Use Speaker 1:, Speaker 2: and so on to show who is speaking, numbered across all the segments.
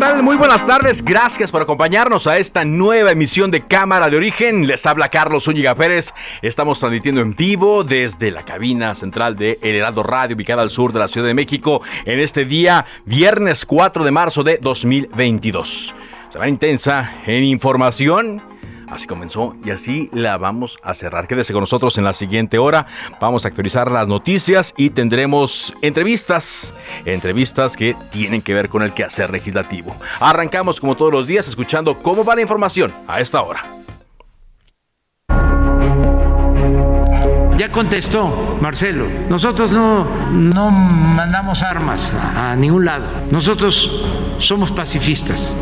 Speaker 1: Muy buenas tardes. Gracias por acompañarnos a esta nueva emisión de Cámara de Origen. Les habla Carlos Zúñiga Pérez. Estamos transmitiendo en vivo desde la cabina central de El Heraldo Radio, ubicada al sur de la Ciudad de México, en este día, viernes 4 de marzo de 2022. Semana intensa en información Así comenzó y así la vamos a cerrar. Quédese con nosotros en la siguiente hora. Vamos a actualizar las noticias y tendremos entrevistas. Entrevistas que tienen que ver con el quehacer legislativo. Arrancamos como todos los días escuchando cómo va la información a esta hora.
Speaker 2: Ya contestó Marcelo. Nosotros no, no mandamos armas a, a ningún lado. Nosotros somos pacifistas.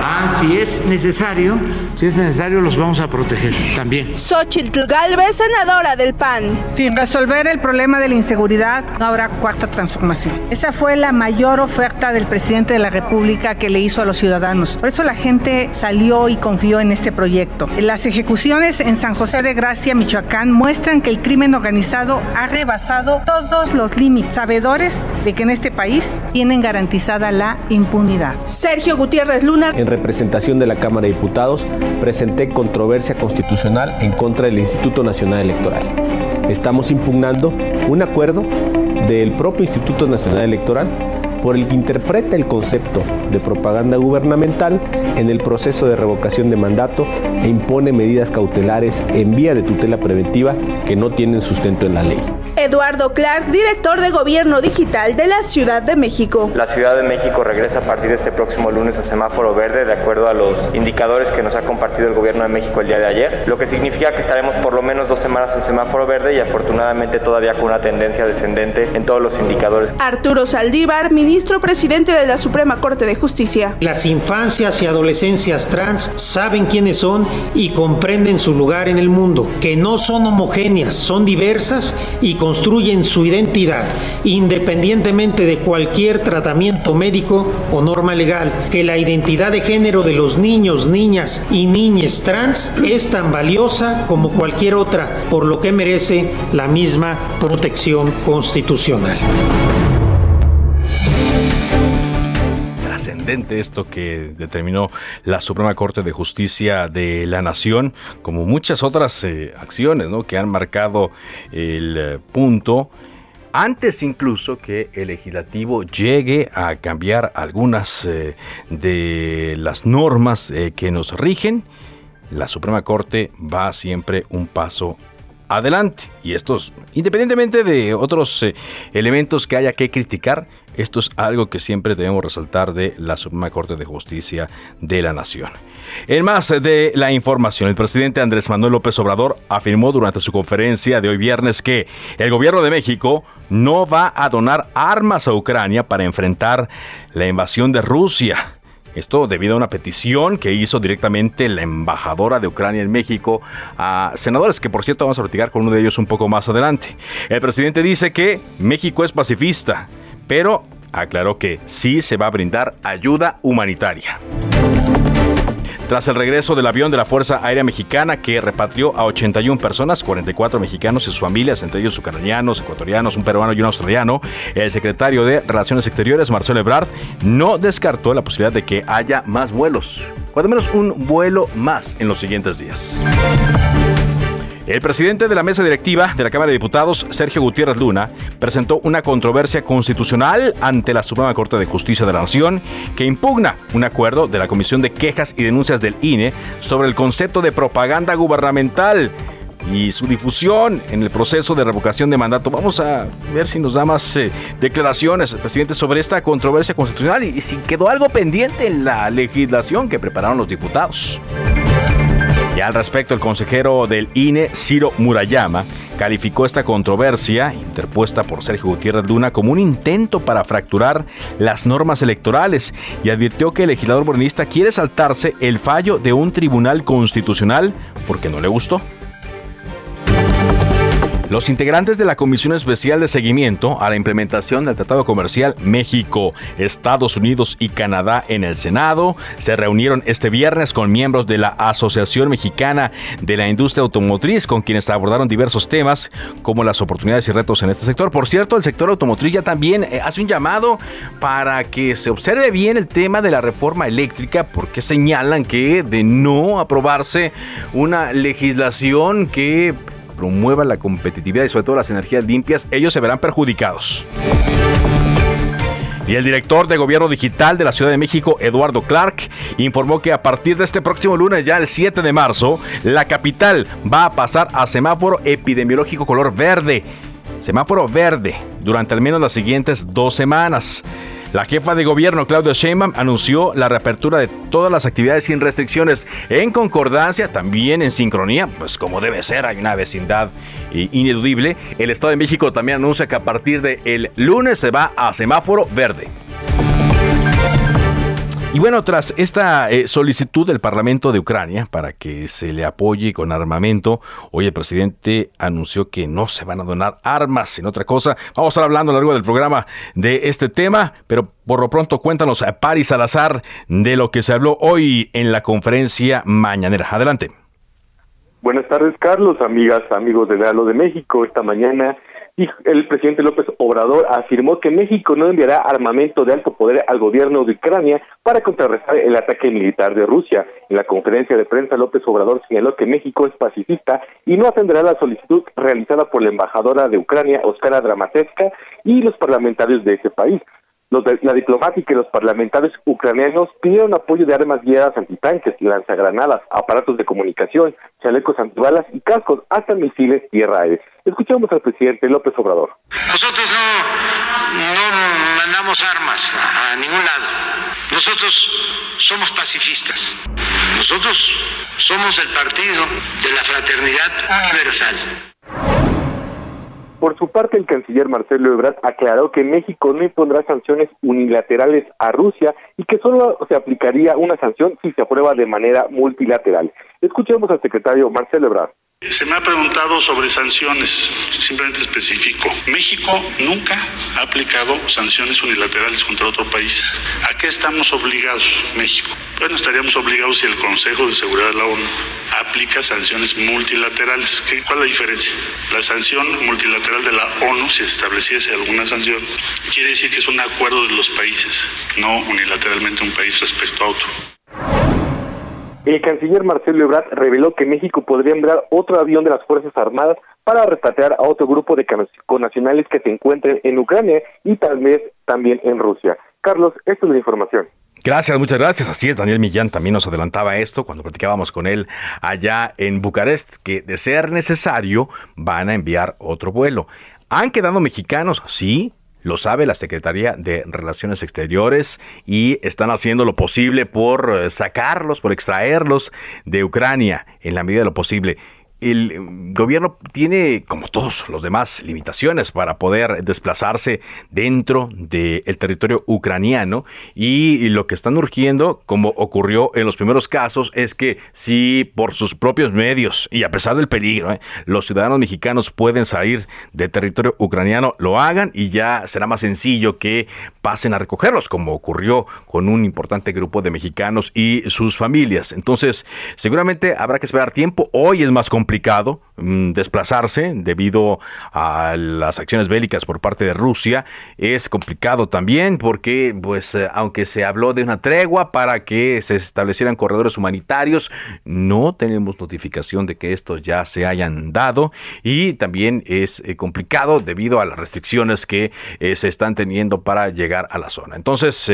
Speaker 2: Ah, si es necesario, si es necesario, los vamos a proteger también.
Speaker 3: Xochitl Galvez, senadora del PAN.
Speaker 4: Sin resolver el problema de la inseguridad, no habrá cuarta transformación. Esa fue la mayor oferta del presidente de la República que le hizo a los ciudadanos. Por eso la gente salió y confió en este proyecto. Las ejecuciones en San José de Gracia, Michoacán, muestran que el crimen organizado ha rebasado todos los límites, sabedores de que en este país tienen garantizada la impunidad.
Speaker 3: Sergio Gutiérrez Luna.
Speaker 5: En representación de la Cámara de Diputados, presenté controversia constitucional en contra del Instituto Nacional Electoral. Estamos impugnando un acuerdo del propio Instituto Nacional Electoral por el que interpreta el concepto de propaganda gubernamental en el proceso de revocación de mandato e impone medidas cautelares en vía de tutela preventiva que no tienen sustento en la ley.
Speaker 3: Eduardo Clark, director de Gobierno Digital de la Ciudad de México.
Speaker 6: La Ciudad de México regresa a partir de este próximo lunes a semáforo verde de acuerdo a los indicadores que nos ha compartido el Gobierno de México el día de ayer, lo que significa que estaremos por lo menos dos semanas en semáforo verde y afortunadamente todavía con una tendencia descendente en todos los indicadores.
Speaker 3: Arturo Saldívar, ministro presidente de la Suprema Corte de Justicia.
Speaker 7: Las infancias y adolescencias trans saben quiénes son y comprenden su lugar en el mundo, que no son homogéneas, son diversas y construyen su identidad independientemente de cualquier tratamiento médico o norma legal, que la identidad de género de los niños, niñas y niñas trans es tan valiosa como cualquier otra, por lo que merece la misma protección constitucional.
Speaker 1: Trascendente esto que determinó la Suprema Corte de Justicia de la Nación, como muchas otras eh, acciones ¿no? que han marcado el eh, punto antes incluso que el legislativo llegue a cambiar algunas eh, de las normas que nos rigen, la Suprema Corte va siempre un paso adelante. Y estos, independientemente de otros elementos que haya que criticar, esto es algo que siempre debemos resaltar de la Suprema Corte de Justicia de la Nación. En más de la información, el presidente Andrés Manuel López Obrador afirmó durante su conferencia de hoy viernes que el gobierno de México no va a donar armas a Ucrania para enfrentar la invasión de Rusia. Esto debido a una petición que hizo directamente la embajadora de Ucrania en México a senadores, que por cierto vamos a platicar con uno de ellos un poco más adelante. El presidente dice que México es pacifista, pero aclaró que sí se va a brindar ayuda humanitaria. Tras el regreso del avión de la Fuerza Aérea Mexicana que repatrió a 81 personas, 44 mexicanos y sus familias, entre ellos ucranianos, ecuatorianos, un peruano y un australiano, el secretario de Relaciones Exteriores, Marcelo Ebrard, no descartó la posibilidad de que haya más vuelos, cuando menos un vuelo más en los siguientes días. El presidente de la mesa directiva de la Cámara de Diputados, Sergio Gutiérrez Luna, presentó una controversia constitucional ante la Suprema Corte de Justicia de la Nación que impugna un acuerdo de la Comisión de Quejas y Denuncias del INE sobre el concepto de propaganda gubernamental y su difusión en el proceso de revocación de mandato. Vamos a ver si nos da más eh, declaraciones presidente sobre esta controversia constitucional y si quedó algo pendiente en la legislación que prepararon los diputados. Y al respecto, el consejero del INE, Ciro Murayama, calificó esta controversia, interpuesta por Sergio Gutiérrez Luna, como un intento para fracturar las normas electorales y advirtió que el legislador morenista quiere saltarse el fallo de un tribunal constitucional porque no le gustó. Los integrantes de la Comisión Especial de Seguimiento a la implementación del Tratado Comercial México, Estados Unidos y Canadá en el Senado se reunieron este viernes con miembros de la Asociación Mexicana de la Industria Automotriz, con quienes abordaron diversos temas como las oportunidades y retos en este sector. Por cierto, el sector automotriz ya también eh, hace un llamado para que se observe bien el tema de la reforma eléctrica, porque señalan que de no aprobarse una legislación que promueva la competitividad y sobre todo las energías limpias, ellos se verán perjudicados. Y el director de Gobierno Digital de la Ciudad de México, Eduardo Clark, informó que a partir de este próximo lunes, ya el 7 de marzo, la capital va a pasar a semáforo epidemiológico color verde. Semáforo verde durante al menos las siguientes dos semanas. La jefa de gobierno, Claudia Sheinbaum, anunció la reapertura de todas las actividades sin restricciones en concordancia, también en sincronía, pues como debe ser, hay una vecindad ineludible. El Estado de México también anuncia que a partir del lunes se va a semáforo verde. Y bueno, tras esta eh, solicitud del Parlamento de Ucrania para que se le apoye con armamento, hoy el presidente anunció que no se van a donar armas, en otra cosa. Vamos a estar hablando a lo largo del programa de este tema, pero por lo pronto cuéntanos, a Paris Salazar, de lo que se habló hoy en la conferencia mañanera. Adelante.
Speaker 8: Buenas tardes, Carlos, amigas, amigos de Galo de México. Esta mañana el presidente López Obrador afirmó que México no enviará armamento de alto poder al gobierno de Ucrania para contrarrestar el ataque militar de Rusia. En la conferencia de prensa, López Obrador señaló que México es pacifista y no atenderá la solicitud realizada por la embajadora de Ucrania, Oskara Dramateska, y los parlamentarios de ese país. Los la diplomática y los parlamentarios ucranianos pidieron apoyo de armas guiadas antitanques, lanzagranadas, aparatos de comunicación, chalecos antibalas y cascos, hasta misiles tierra-aire. Escuchamos al presidente López Obrador.
Speaker 2: Nosotros no, no mandamos armas a ningún lado. Nosotros somos pacifistas. Nosotros somos el partido de la fraternidad universal.
Speaker 8: Por su parte, el canciller Marcelo Ebrard aclaró que México no impondrá sanciones unilaterales a Rusia y que solo se aplicaría una sanción si se aprueba de manera multilateral. Escuchemos al secretario Marcelo Ebrard.
Speaker 9: Se me ha preguntado sobre sanciones, simplemente específico. México nunca ha aplicado sanciones unilaterales contra otro país. ¿A qué estamos obligados, México? Bueno, estaríamos obligados si el Consejo de Seguridad de la ONU aplica sanciones multilaterales. ¿Cuál es la diferencia? La sanción multilateral de la ONU, si estableciese alguna sanción, quiere decir que es un acuerdo de los países, no unilateralmente un país respecto a otro.
Speaker 8: El canciller Marcelo Ebrard reveló que México podría enviar otro avión de las Fuerzas Armadas para repatriar a otro grupo de connacionales que se encuentren en Ucrania y tal vez también en Rusia. Carlos, esta es la información.
Speaker 1: Gracias, muchas gracias. Así es, Daniel Millán también nos adelantaba esto cuando platicábamos con él allá en Bucarest, que de ser necesario van a enviar otro vuelo. ¿Han quedado mexicanos? Sí, lo sabe la Secretaría de Relaciones Exteriores y están haciendo lo posible por eh, sacarlos, por extraerlos de Ucrania en la medida de lo posible el gobierno tiene, como todos los demás, limitaciones para poder desplazarse dentro del territorio ucraniano y lo que están urgiendo, como ocurrió en los primeros casos, es que si por sus propios medios y a pesar del peligro, ¿eh? los ciudadanos mexicanos pueden salir del territorio ucraniano, lo hagan y ya será más sencillo que pasen a recogerlos, como ocurrió con un importante grupo de mexicanos y sus familias. Entonces, seguramente habrá que esperar tiempo. Hoy es más complicado complicado desplazarse debido a las acciones bélicas por parte de Rusia. Es complicado también porque, pues, eh, aunque se habló de una tregua para que se establecieran corredores humanitarios, no tenemos notificación de que estos ya se hayan dado y también es eh, complicado debido a las restricciones que eh, se están teniendo para llegar a la zona. Entonces,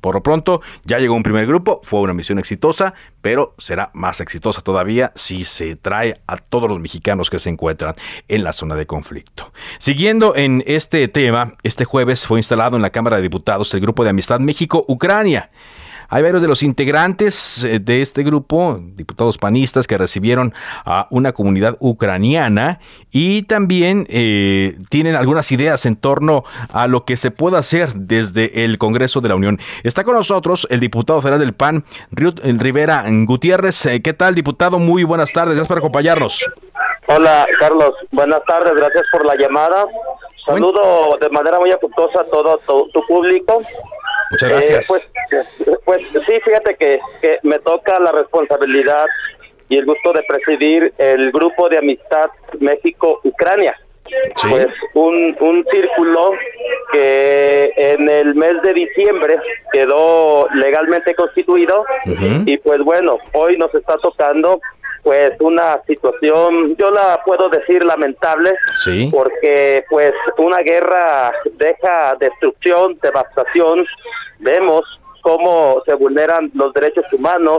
Speaker 1: por lo pronto, ya llegó un primer grupo, fue una misión exitosa, pero será más exitosa todavía si se trae a todos los mexicanos que se encuentran en la zona de conflicto. Siguiendo en este tema, este jueves fue instalado en la Cámara de Diputados el Grupo de Amistad México-Ucrania. Hay varios de los integrantes eh, de este grupo, diputados panistas, que recibieron a una comunidad ucraniana y también eh, tienen algunas ideas en torno a lo que se puede hacer desde el Congreso de la Unión. Está con nosotros el diputado federal del PAN, Rivera Gutiérrez. Eh, ¿Qué tal, diputado? Muy buenas tardes. Gracias por acompañarnos.
Speaker 10: Hola, Carlos. Buenas tardes. Gracias por la llamada. Saludo de manera muy afectuosa a todo tu público.
Speaker 1: Muchas gracias.
Speaker 10: pues, pues, sí, fíjate que, que me toca la responsabilidad y el gusto de presidir el grupo de amistad México-Ucrania. Pues un, un círculo que en el mes de diciembre quedó legalmente constituido y pues bueno, hoy nos está tocando pues una situación, yo la puedo decir lamentable, porque pues una guerra deja destrucción, devastación, vemos cómo se vulneran los derechos humanos,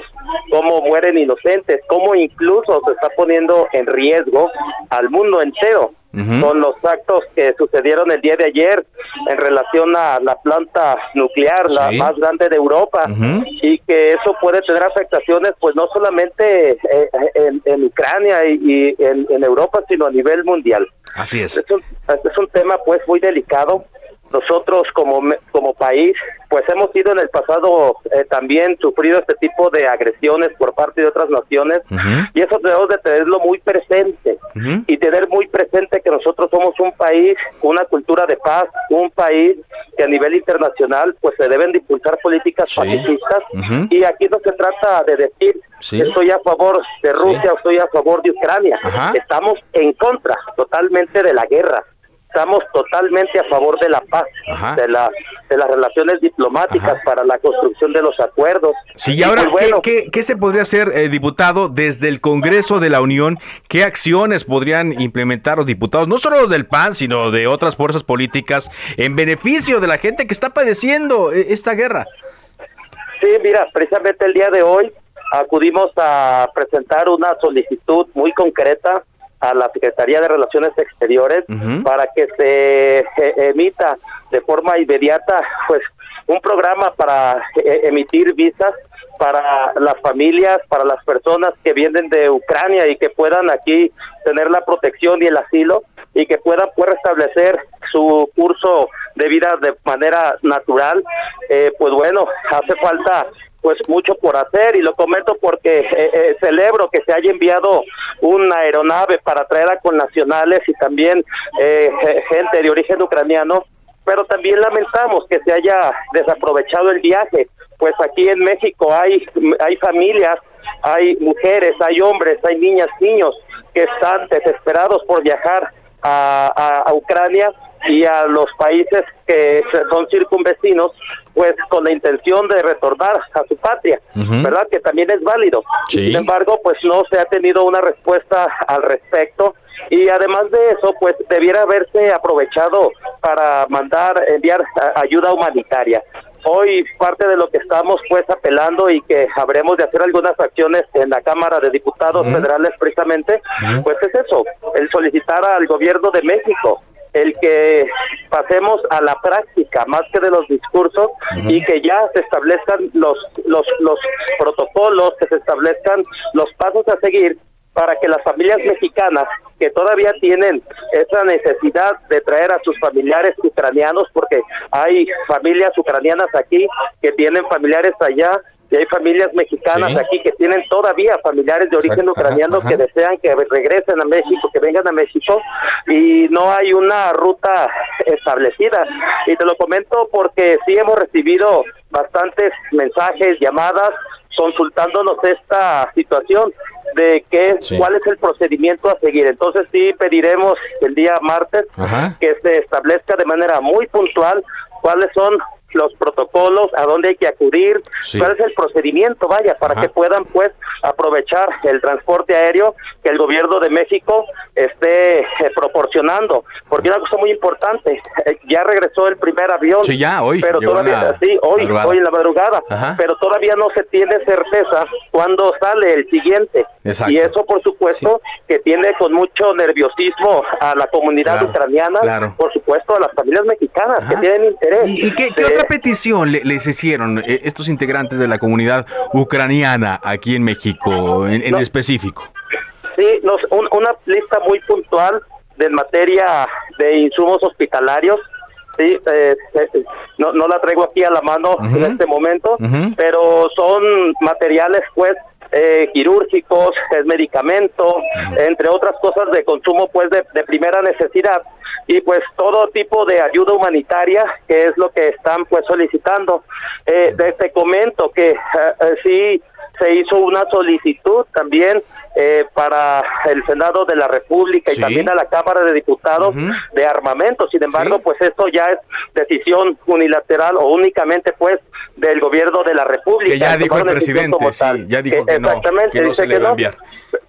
Speaker 10: cómo mueren inocentes, cómo incluso se está poniendo en riesgo al mundo entero con los actos que sucedieron el día de ayer en relación a la planta nuclear, la más grande de Europa, y que eso puede tener afectaciones, pues no solamente eh, en, Ucrania y, en, Europa, sino a nivel mundial.
Speaker 1: Así es.
Speaker 10: Es un, es un tema pues muy delicado nosotros como, como país, pues hemos sido en el pasado eh, también sufrido este tipo de agresiones por parte de otras naciones y eso debemos de tenerlo muy presente y tener muy presente que nosotros somos un país, una cultura de paz, un país que a nivel internacional pues se deben de impulsar políticas pacifistas y aquí no se trata de decir estoy a favor de Rusia o estoy a favor de Ucrania, estamos en contra totalmente de la guerra estamos totalmente a favor de la paz, de, la, de las relaciones diplomáticas para la construcción de los acuerdos.
Speaker 1: Sí, y ahora, pues, ¿qué, se podría hacer, eh, diputado, desde el Congreso de la Unión? ¿Qué acciones podrían implementar los diputados, no solo del PAN, sino de otras fuerzas políticas, en beneficio de la gente que está padeciendo eh, esta guerra?
Speaker 10: Sí, mira, precisamente el día de hoy acudimos a presentar una solicitud muy concreta a la Secretaría de Relaciones Exteriores para que se eh, emita de forma inmediata pues un programa para eh, emitir visas para las familias, para las personas que vienen de Ucrania y que puedan aquí tener la protección y el asilo y que puedan pues, restablecer su curso de vida de manera natural, eh, pues bueno, hace falta pues mucho por hacer y lo comento porque eh, eh, celebro que se haya enviado una aeronave para traer a connacionales y también eh, gente de origen ucraniano, pero también lamentamos que se haya desaprovechado el viaje, pues aquí en México hay, hay familias, hay mujeres, hay hombres, hay niñas, niños que están desesperados por viajar a, a Ucrania y a los países que son circunvecinos, pues con la intención de retornar a su patria, ¿verdad? Que también es válido. Sin embargo, pues no se ha tenido una respuesta al respecto y además de eso, pues debiera haberse aprovechado para mandar, enviar ayuda humanitaria. Hoy parte de lo que estamos pues apelando y que habremos de hacer algunas acciones en la Cámara de Diputados Federales precisamente, pues es eso, el solicitar al gobierno de México el que pasemos a la práctica más que de los discursos y que ya se establezcan los, los, los protocolos, que se establezcan los pasos a seguir para que las familias mexicanas que todavía tienen esa necesidad de traer a sus familiares ucranianos, porque hay familias ucranianas aquí que tienen familiares allá, y hay familias mexicanas aquí que tienen todavía familiares de origen ucraniano que desean que regresen a México, que vengan a México. Y no hay una ruta establecida. Y te lo comento porque sí hemos recibido bastantes mensajes, llamadas consultándonos esta situación de qué, cuál es el procedimiento a seguir. Entonces sí pediremos el día martes que se establezca de manera muy puntual cuáles son los protocolos, a dónde hay que acudir, cuál es el procedimiento, vaya, para que puedan pues aprovechar el transporte aéreo que el gobierno de México esté eh, proporcionando. Porque una cosa muy importante, eh, ya regresó el primer avión.
Speaker 1: Sí, ya, hoy.
Speaker 10: Pero todavía, sí, hoy, hoy en la madrugada. Pero todavía no se tiene certeza cuándo sale el siguiente. Y eso, por supuesto, que tiene con mucho nerviosismo a la comunidad ucraniana, por supuesto, a las familias mexicanas que tienen interés.
Speaker 1: ¿Y, qué, otra petición les hicieron eh, estos integrantes de la comunidad ucraniana aquí en México, en, específico?
Speaker 10: Sí, una lista muy puntual de materia de insumos hospitalarios. Sí, eh, eh, no, no la traigo aquí a la mano en este momento, pero son materiales pues eh, quirúrgicos, es medicamento, entre otras cosas de consumo pues de, primera necesidad. Y pues todo tipo de ayuda humanitaria que es lo que están pues solicitando. Eh, te comento que eh, eh, sí se hizo una solicitud también eh, para el Senado de la República y también a la Cámara de Diputados de armamento. Sin embargo, pues esto ya es decisión unilateral o únicamente pues del gobierno de la República.
Speaker 1: Que ya dijo el presidente, ya dijo que,
Speaker 10: exactamente,
Speaker 1: no, se le va a enviar.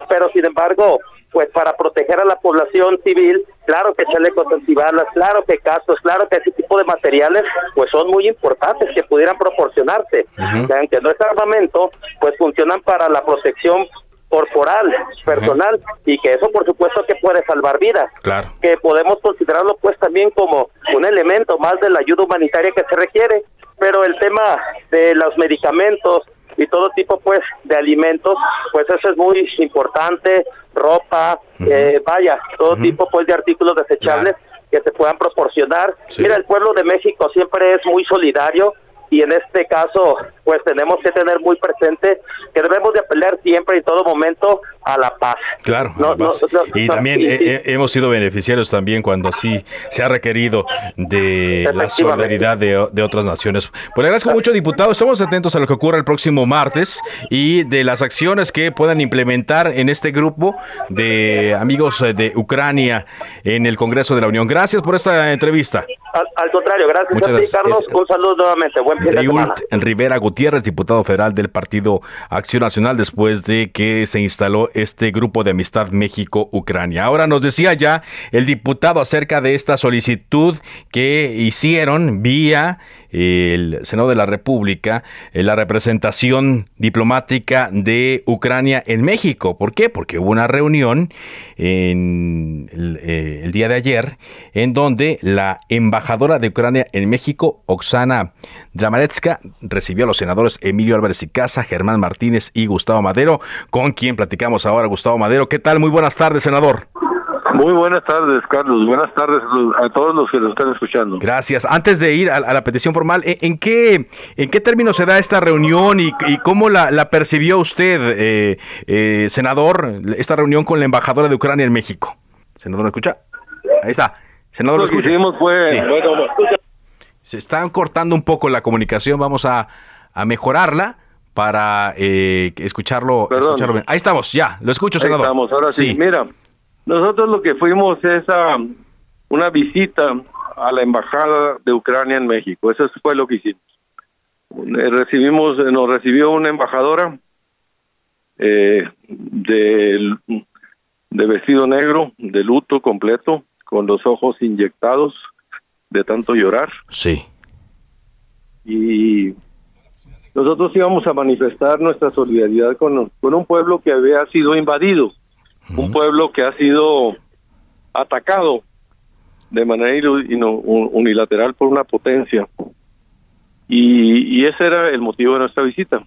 Speaker 10: Pero sin embargo, pues para proteger a la población civil, claro que chalecos antibalas, claro que casos, claro que ese tipo de materiales pues son muy importantes que pudieran proporcionarse, aunque no es armamento, pues funcionan para la protección corporal, personal, y que eso por supuesto que puede salvar vidas,
Speaker 1: claro.
Speaker 10: que podemos considerarlo pues también como un elemento más de la ayuda humanitaria que se requiere, pero el tema de los medicamentos, y todo tipo pues de alimentos, pues eso es muy importante, ropa, eh, vaya, todo tipo pues de artículos desechables que se puedan proporcionar. Mira, el pueblo de México siempre es muy solidario y en este caso pues tenemos que tener muy presente que debemos de apelar siempre y todo momento a la paz.
Speaker 1: Claro, y también hemos sido beneficiarios también cuando sí se ha requerido de la solidaridad de, de, otras naciones. Pues le agradezco mucho, diputado. Estamos atentos a lo que ocurra el próximo martes y de las acciones que puedan implementar en este grupo de amigos de Ucrania en el Congreso de la Unión. Gracias por esta entrevista.
Speaker 10: Al, contrario, gracias a ti, Carlos. Un saludo nuevamente. Buen fin de semana.
Speaker 1: Rivera Gutiérrez, diputado federal del Partido Acción Nacional, después de que se instaló este grupo de amistad México-Ucrania. Ahora nos decía ya el diputado acerca de esta solicitud que hicieron vía el Senado de la República eh, la representación diplomática de Ucrania en México. ¿Por qué? Porque hubo una reunión en el, eh, día de ayer en donde la embajadora de Ucrania en México, Oksana Dramaretska, recibió a los senadores Emilio Álvarez y Casa, Germán Martínez y Gustavo Madero, con quien platicamos ahora. Gustavo Madero, ¿qué tal? Muy buenas tardes, senador.
Speaker 11: Muy buenas tardes, Carlos. Buenas tardes a todos los que nos están escuchando.
Speaker 1: Gracias. Antes de ir a, la petición formal, ¿en qué, en qué términos se da esta reunión y, cómo la, percibió usted, eh, eh, senador, esta reunión con la embajadora de Ucrania en México? Senador, ¿me escucha? Ahí está. Senador, ¿lo escucha? Se están cortando un poco la comunicación. Vamos a, mejorarla para eh, escucharlo, escucharlo bien. Ahí estamos, ya, lo escucho, senador.
Speaker 11: Ahí estamos, ahora sí. Mira, nosotros lo que fuimos es a una visita a la embajada de Ucrania en México. Eso fue lo que hicimos. Eh, recibimos, nos recibió una embajadora eh, de, de vestido negro, de luto completo, con los ojos inyectados de tanto llorar.
Speaker 1: Sí.
Speaker 11: Y nosotros íbamos a manifestar nuestra solidaridad con, con un pueblo que había sido invadido un pueblo que ha sido atacado de manera unilateral por una potencia. Y, ese era el motivo de nuestra visita.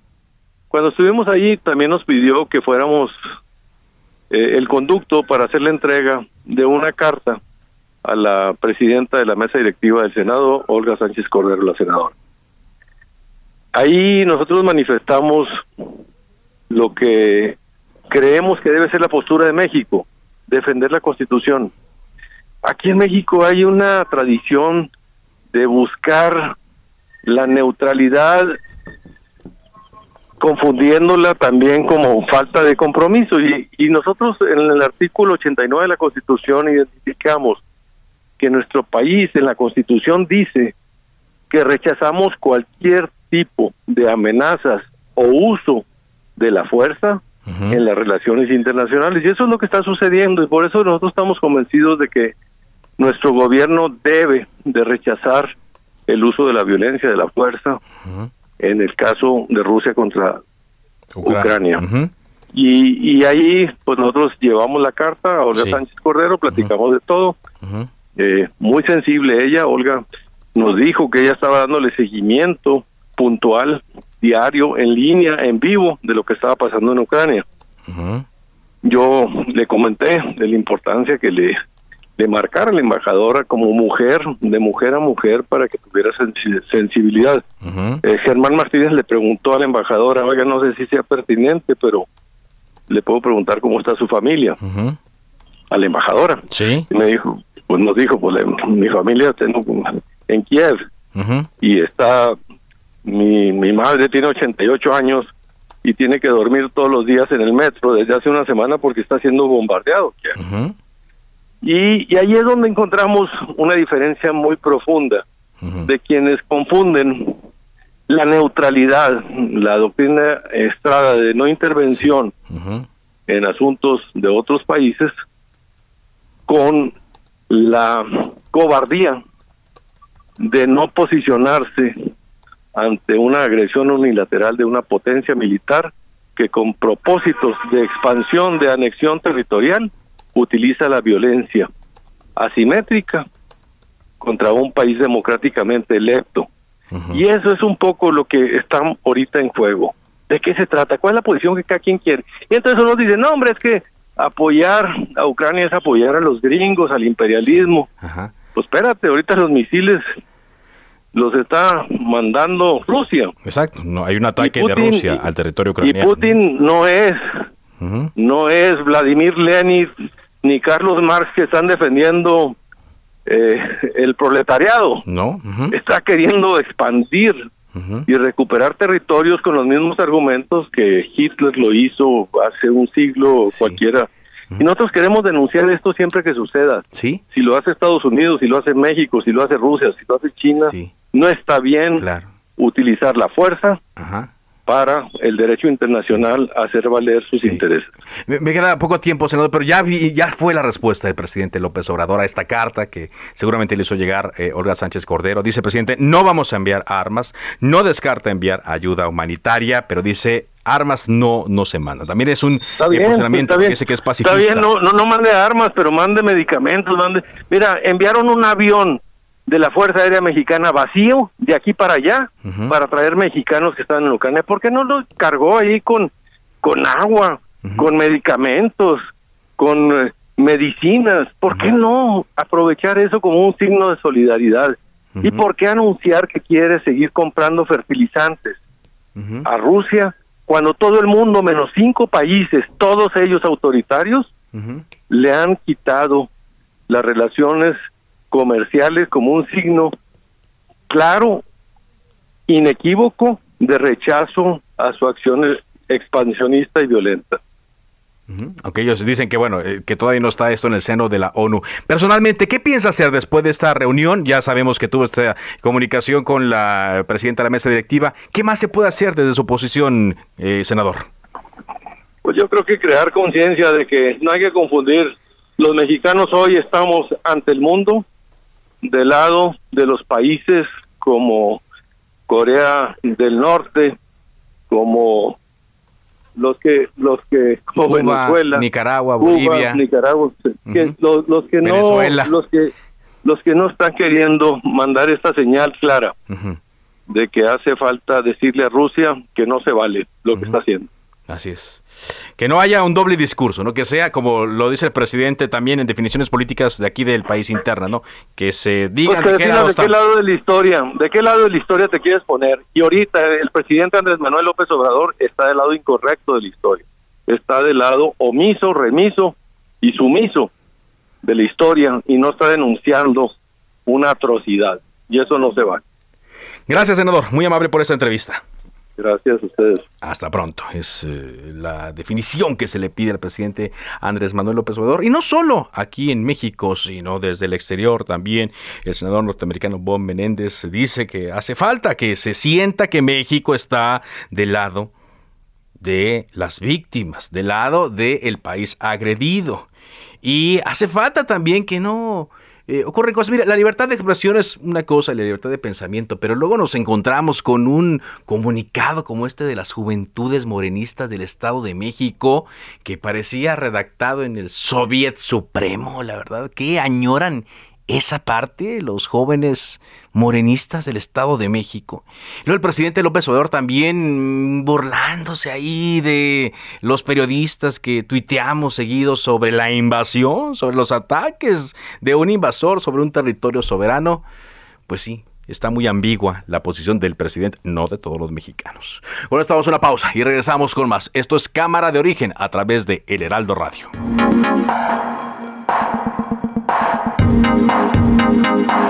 Speaker 11: Cuando estuvimos allí también nos pidió que fuéramos eh, el conducto para hacer la entrega de una carta a la presidenta de la mesa directiva del Senado, Olga Sánchez Cordero, la senadora. Ahí nosotros manifestamos lo que creemos que debe ser la postura de México, defender la Constitución. Aquí en México hay una tradición de buscar la neutralidad confundiéndola también como falta de compromiso. Y, y nosotros en el artículo 89 de la Constitución identificamos que nuestro país en la Constitución dice que rechazamos cualquier tipo de amenazas o uso de la fuerza en las relaciones internacionales. Y eso es lo que está sucediendo y por eso nosotros estamos convencidos de que nuestro gobierno debe de rechazar el uso de la violencia, de la fuerza, en el caso de Rusia contra Ucrania. y, y ahí, pues nosotros llevamos la carta a Olga Sánchez Cordero, platicamos de todo. Eh, muy sensible ella, Olga nos dijo que ella estaba dándole seguimiento puntual, diario, en línea, en vivo, de lo que estaba pasando en Ucrania. Yo le comenté de la importancia que le, le marcara a la embajadora como mujer, de mujer a mujer, para que tuviera sensibilidad. Eh, Germán Martínez le preguntó a la embajadora, oiga, no sé si sea pertinente, pero le puedo preguntar cómo está su familia. A la embajadora.
Speaker 1: Sí.
Speaker 11: Y me dijo, pues nos dijo, pues mi familia tengo en Kiev y está mi, mi madre tiene 88 años y tiene que dormir todos los días en el metro desde hace una semana porque está siendo bombardeado. y, y ahí es donde encontramos una diferencia muy profunda de quienes confunden la neutralidad, la doctrina estrada de no intervención en asuntos de otros países con la cobardía de no posicionarse ante una agresión unilateral de una potencia militar que con propósitos de expansión, de anexión territorial, utiliza la violencia asimétrica contra un país democráticamente electo. Y eso es un poco lo que está ahorita en juego. ¿De qué se trata? ¿Cuál es la posición que cada quien quiere? Y entonces uno dice, no, hombre, es que apoyar a Ucrania es apoyar a los gringos, al imperialismo. Pues espérate, ahorita los misiles los está mandando Rusia.
Speaker 1: Exacto, no hay un ataque de Rusia al territorio ucraniano.
Speaker 11: Y Putin no es, no es Vladimir Lenin ni Carlos Marx que están defendiendo eh, el proletariado.
Speaker 1: No.
Speaker 11: Está queriendo expandir y recuperar territorios con los mismos argumentos que Hitler lo hizo hace un siglo cualquiera. Y nosotros queremos denunciar esto siempre que suceda.
Speaker 1: Sí.
Speaker 11: Si lo hace Estados Unidos, si lo hace México, si lo hace Rusia, si lo hace China, no está bien utilizar la fuerza para el derecho internacional a hacer valer sus intereses.
Speaker 1: Me, queda poco tiempo, senador, pero ya ya fue la respuesta del presidente López Obrador a esta carta que seguramente le hizo llegar eh, Olga Sánchez Cordero. Dice, presidente, no vamos a enviar armas, no descarta enviar ayuda humanitaria, pero dice armas no no se mandan. También es un
Speaker 11: está posicionamiento que dice que es pacifista. Está bien, no, no, no mande armas, pero mande medicamentos, mande... Mira, enviaron un avión de la Fuerza Aérea Mexicana vacío de aquí para allá para traer mexicanos que están en Ucrania. ¿Por qué no lo cargó ahí con, con agua, con medicamentos, con eh, medicinas? ¿Por qué no aprovechar eso como un signo de solidaridad? ¿Y por qué anunciar que quiere seguir comprando fertilizantes a Rusia cuando todo el mundo, menos cinco países, todos ellos autoritarios, le han quitado las relaciones comerciales como un signo claro, inequívoco de rechazo a su acción expansionista y violenta.
Speaker 1: Aunque ellos dicen que bueno, eh, que todavía no está esto en el seno de la ONU. Personalmente, ¿qué piensa hacer después de esta reunión? Ya sabemos que tuvo esta comunicación con la presidenta de la mesa directiva. ¿Qué más se puede hacer desde su posición, eh, senador?
Speaker 11: Pues yo creo que crear conciencia de que no hay que confundir. Los mexicanos hoy estamos ante el mundo del lado de los países como Corea del Norte, como los que los que como Venezuela,
Speaker 1: Nicaragua, Bolivia,
Speaker 11: Nicaragua, los, los, que no los que los que no están queriendo mandar esta señal clara de que hace falta decirle a Rusia que no se vale lo que está haciendo.
Speaker 1: Así es. Que no haya un doble discurso, ¿no? Que sea, como lo dice el presidente también en definiciones políticas de aquí del país interna, ¿no? Que se diga
Speaker 11: pues de, qué lado, de qué lado de la historia, de qué lado de la historia te quieres poner. Y ahorita el presidente Andrés Manuel López Obrador está del lado incorrecto de la historia. Está del lado omiso, remiso y sumiso de la historia y no está denunciando una atrocidad. Y eso no se va.
Speaker 1: Gracias, senador. Muy amable por esta entrevista.
Speaker 11: Gracias a ustedes.
Speaker 1: Hasta pronto. Es eh, la definición que se le pide al presidente Andrés Manuel López Obrador. Y no solo aquí en México, sino desde el exterior también. El senador norteamericano Bob Menéndez dice que hace falta que se sienta que México está del lado de las víctimas, del lado del país agredido. Y hace falta también que no eh, ocurren cosas. Mira, la libertad de expresión es una cosa, la libertad de pensamiento, pero luego nos encontramos con un comunicado como este de las juventudes morenistas del Estado de México, que parecía redactado en el Soviet Supremo, la verdad, que añoran esa parte, los jóvenes morenistas del Estado de México. Luego el presidente López Obrador también burlándose ahí de los periodistas que tuiteamos seguidos sobre la invasión, sobre los ataques de un invasor sobre un territorio soberano. Pues sí, está muy ambigua la posición del presidente, no de todos los mexicanos. Bueno, estamos una pausa y regresamos con más. Esto es Cámara de Origen a través de El Heraldo Radio.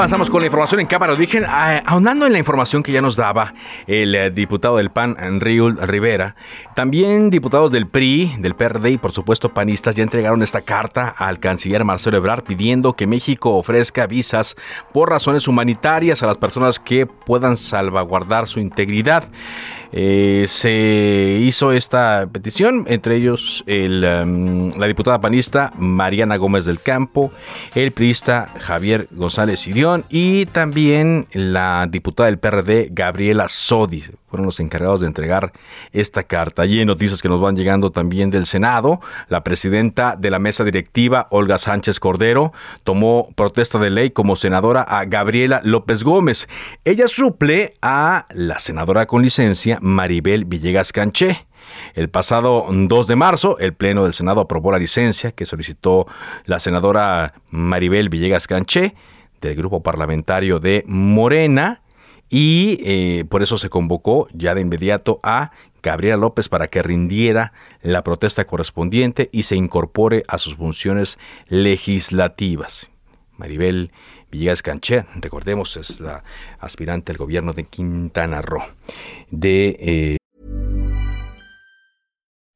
Speaker 1: Avanzamos con la información en Cámara de Origen, ah, ahondando en la información que ya nos daba el eh, diputado del PAN, Enriul Rivera. También diputados del PRI, del PRD y por supuesto panistas ya entregaron esta carta al canciller Marcelo Ebrard pidiendo que México ofrezca visas por razones humanitarias a las personas que puedan salvaguardar su integridad. Eh, se hizo esta petición, entre ellos el, em, la diputada panista Mariana Gómez del Campo, el priista Javier González Sirión y también la diputada del PRD Gabriela Sodi. Fueron los encargados de entregar esta carta. Y en noticias que nos van llegando también del Senado, la presidenta de la mesa directiva, Olga Sánchez Cordero, tomó protesta de ley como senadora a Gabriela López Gómez. Ella suple a la senadora con licencia Maribel Villegas Canché. El pasado 2 de marzo, el Pleno del Senado aprobó la licencia que solicitó la senadora Maribel Villegas Canché del grupo parlamentario de Morena y eh, por eso se convocó ya de inmediato a Gabriela López para que rindiera la protesta correspondiente y se incorpore a sus funciones legislativas. Maribel Villegas Canché, recordemos, es la aspirante al gobierno de Quintana Roo. De, eh...